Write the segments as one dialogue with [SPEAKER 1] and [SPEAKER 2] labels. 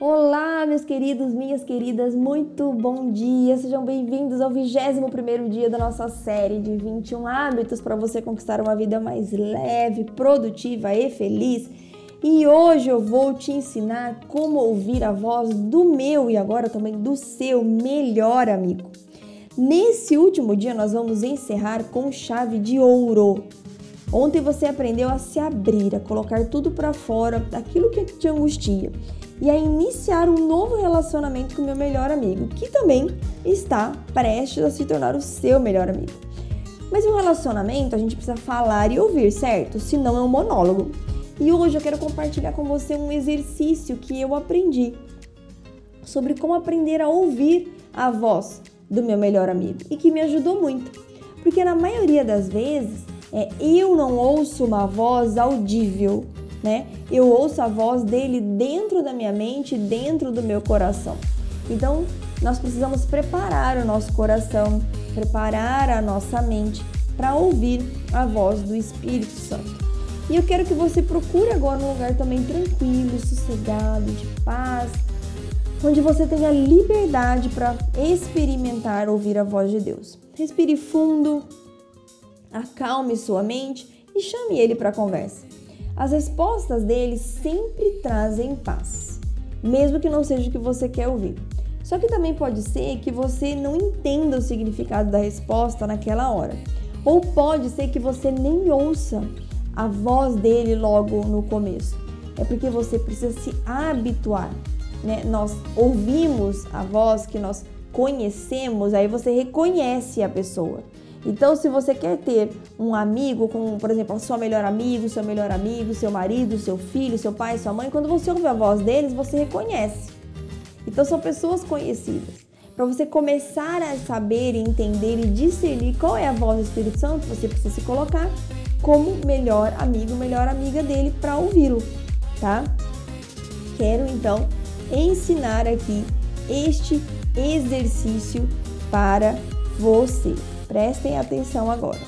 [SPEAKER 1] Olá, meus queridos, minhas queridas, muito bom dia! Sejam bem-vindos ao 21 dia da nossa série de 21 hábitos para você conquistar uma vida mais leve, produtiva e feliz. E hoje eu vou te ensinar como ouvir a voz do meu e agora também do seu melhor amigo. Nesse último dia, nós vamos encerrar com chave de ouro. Ontem você aprendeu a se abrir, a colocar tudo para fora daquilo que te angustia e a iniciar um novo relacionamento com meu melhor amigo, que também está prestes a se tornar o seu melhor amigo. Mas um relacionamento a gente precisa falar e ouvir, certo? Senão é um monólogo. E hoje eu quero compartilhar com você um exercício que eu aprendi sobre como aprender a ouvir a voz do meu melhor amigo e que me ajudou muito. Porque na maioria das vezes é, eu não ouço uma voz audível, né? Eu ouço a voz dele dentro da minha mente, dentro do meu coração. Então, nós precisamos preparar o nosso coração, preparar a nossa mente para ouvir a voz do Espírito Santo. E eu quero que você procure agora um lugar também tranquilo, sossegado, de paz, onde você tenha liberdade para experimentar ouvir a voz de Deus. Respire fundo, acalme sua mente e chame ele para conversa. As respostas dele sempre trazem paz, mesmo que não seja o que você quer ouvir. Só que também pode ser que você não entenda o significado da resposta naquela hora. Ou pode ser que você nem ouça a voz dele logo no começo. É porque você precisa se habituar. Né? Nós ouvimos a voz que nós conhecemos, aí você reconhece a pessoa. Então, se você quer ter um amigo, como por exemplo, sua melhor amigo, seu melhor amigo, seu marido, seu filho, seu pai, sua mãe, quando você ouve a voz deles, você reconhece. Então, são pessoas conhecidas. Para você começar a saber, entender e discernir qual é a voz do Espírito Santo, você precisa se colocar como melhor amigo, melhor amiga dele para ouvi-lo, tá? Quero então ensinar aqui este exercício para você. Prestem atenção agora.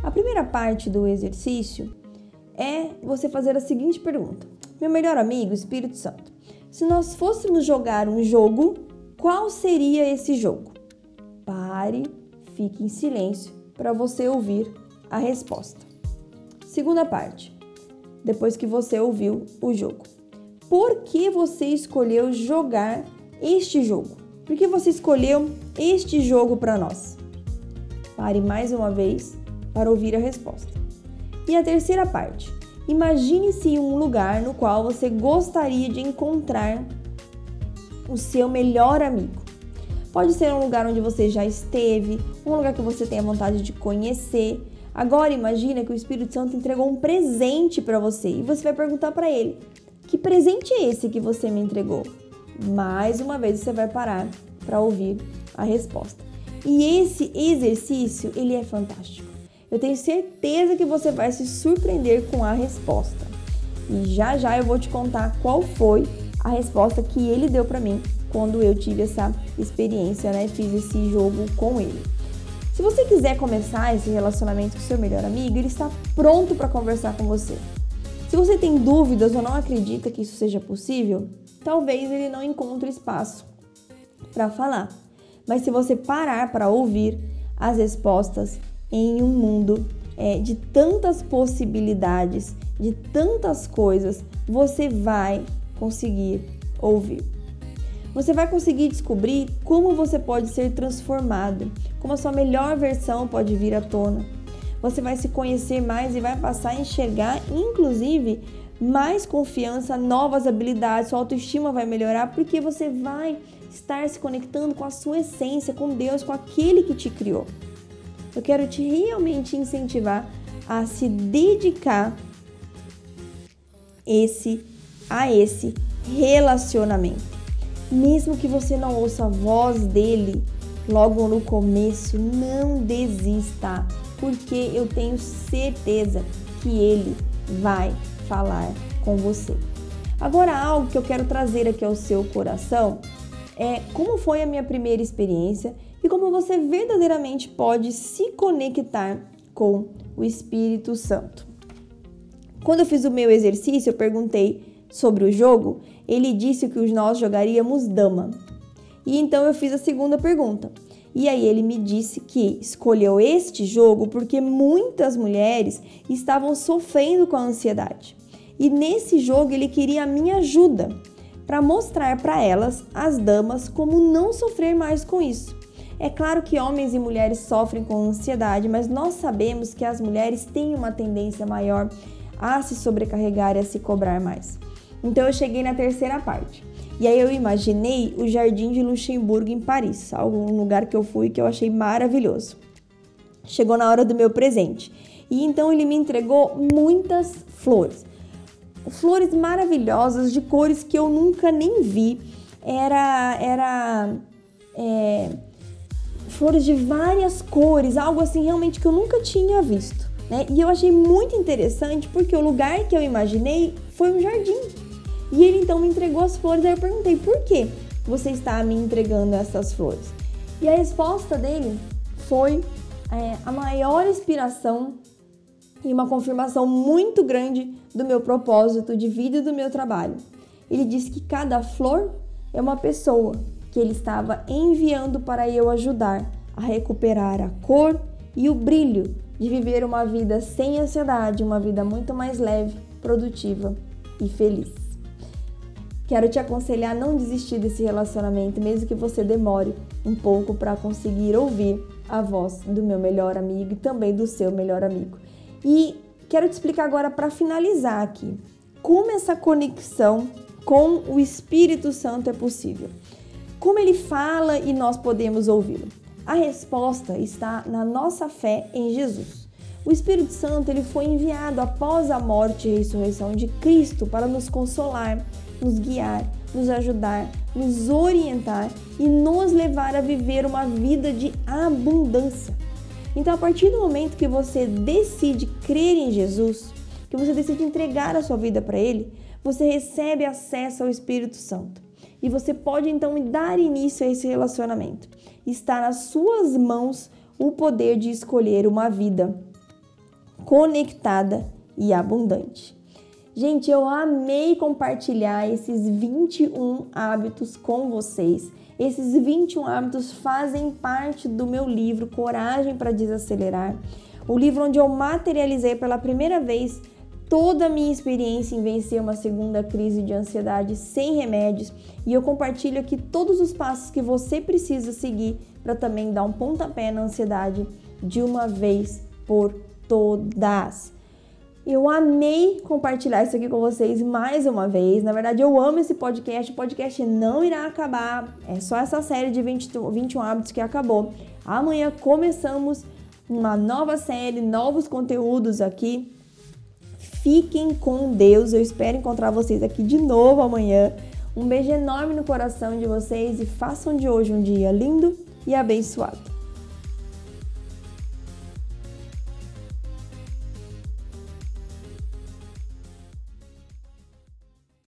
[SPEAKER 1] A primeira parte do exercício é você fazer a seguinte pergunta: Meu melhor amigo, Espírito Santo, se nós fôssemos jogar um jogo, qual seria esse jogo? Pare, fique em silêncio para você ouvir a resposta. Segunda parte. Depois que você ouviu o jogo. Por que você escolheu jogar este jogo? Por que você escolheu este jogo para nós? Pare mais uma vez para ouvir a resposta. E a terceira parte. Imagine-se um lugar no qual você gostaria de encontrar o seu melhor amigo. Pode ser um lugar onde você já esteve, um lugar que você tenha vontade de conhecer. Agora imagine que o Espírito Santo entregou um presente para você e você vai perguntar para ele: "Que presente é esse que você me entregou?" Mais uma vez você vai parar para ouvir a resposta. E esse exercício, ele é fantástico. Eu tenho certeza que você vai se surpreender com a resposta. E já já eu vou te contar qual foi a resposta que ele deu para mim quando eu tive essa experiência, né? Fiz esse jogo com ele. Se você quiser começar esse relacionamento com seu melhor amigo, ele está pronto para conversar com você. Se você tem dúvidas ou não acredita que isso seja possível, talvez ele não encontre espaço para falar. Mas se você parar para ouvir as respostas em um mundo é, de tantas possibilidades, de tantas coisas, você vai conseguir ouvir. Você vai conseguir descobrir como você pode ser transformado, como a sua melhor versão pode vir à tona. Você vai se conhecer mais e vai passar a enxergar, inclusive, mais confiança, novas habilidades, sua autoestima vai melhorar porque você vai estar se conectando com a sua essência, com Deus, com aquele que te criou. Eu quero te realmente incentivar a se dedicar esse a esse relacionamento. Mesmo que você não ouça a voz dele logo no começo, não desista, porque eu tenho certeza que ele vai falar com você. Agora, algo que eu quero trazer aqui ao seu coração é como foi a minha primeira experiência e como você verdadeiramente pode se conectar com o Espírito Santo. Quando eu fiz o meu exercício, eu perguntei sobre o jogo, ele disse que nós jogaríamos dama. E então eu fiz a segunda pergunta. E aí ele me disse que escolheu este jogo porque muitas mulheres estavam sofrendo com a ansiedade. E nesse jogo ele queria a minha ajuda para mostrar para elas, as damas, como não sofrer mais com isso. É claro que homens e mulheres sofrem com ansiedade, mas nós sabemos que as mulheres têm uma tendência maior a se sobrecarregar e a se cobrar mais. Então eu cheguei na terceira parte. E aí eu imaginei o Jardim de Luxemburgo em Paris, algum lugar que eu fui que eu achei maravilhoso. Chegou na hora do meu presente. E então ele me entregou muitas flores. Flores maravilhosas de cores que eu nunca nem vi. Era era é, flores de várias cores, algo assim realmente que eu nunca tinha visto. Né? E eu achei muito interessante porque o lugar que eu imaginei foi um jardim. E ele então me entregou as flores. Aí eu perguntei: por que você está me entregando essas flores? E a resposta dele foi é, a maior inspiração e uma confirmação muito grande do meu propósito de vida e do meu trabalho. Ele disse que cada flor é uma pessoa que ele estava enviando para eu ajudar a recuperar a cor e o brilho de viver uma vida sem ansiedade, uma vida muito mais leve, produtiva e feliz. Quero te aconselhar a não desistir desse relacionamento, mesmo que você demore um pouco para conseguir ouvir a voz do meu melhor amigo e também do seu melhor amigo. E quero te explicar agora para finalizar aqui como essa conexão com o Espírito Santo é possível. Como ele fala e nós podemos ouvi-lo? A resposta está na nossa fé em Jesus. O Espírito Santo ele foi enviado após a morte e ressurreição de Cristo para nos consolar, nos guiar, nos ajudar, nos orientar e nos levar a viver uma vida de abundância. Então, a partir do momento que você decide crer em Jesus, que você decide entregar a sua vida para Ele, você recebe acesso ao Espírito Santo. E você pode então dar início a esse relacionamento. Está nas suas mãos o poder de escolher uma vida conectada e abundante. Gente, eu amei compartilhar esses 21 hábitos com vocês. Esses 21 hábitos fazem parte do meu livro Coragem para Desacelerar, o livro onde eu materializei pela primeira vez toda a minha experiência em vencer uma segunda crise de ansiedade sem remédios e eu compartilho aqui todos os passos que você precisa seguir para também dar um pontapé na ansiedade de uma vez por todas. Eu amei compartilhar isso aqui com vocês mais uma vez. Na verdade, eu amo esse podcast. O podcast não irá acabar. É só essa série de 20, 21 hábitos que acabou. Amanhã começamos uma nova série, novos conteúdos aqui. Fiquem com Deus. Eu espero encontrar vocês aqui de novo amanhã. Um beijo enorme no coração de vocês e façam de hoje um dia lindo e abençoado.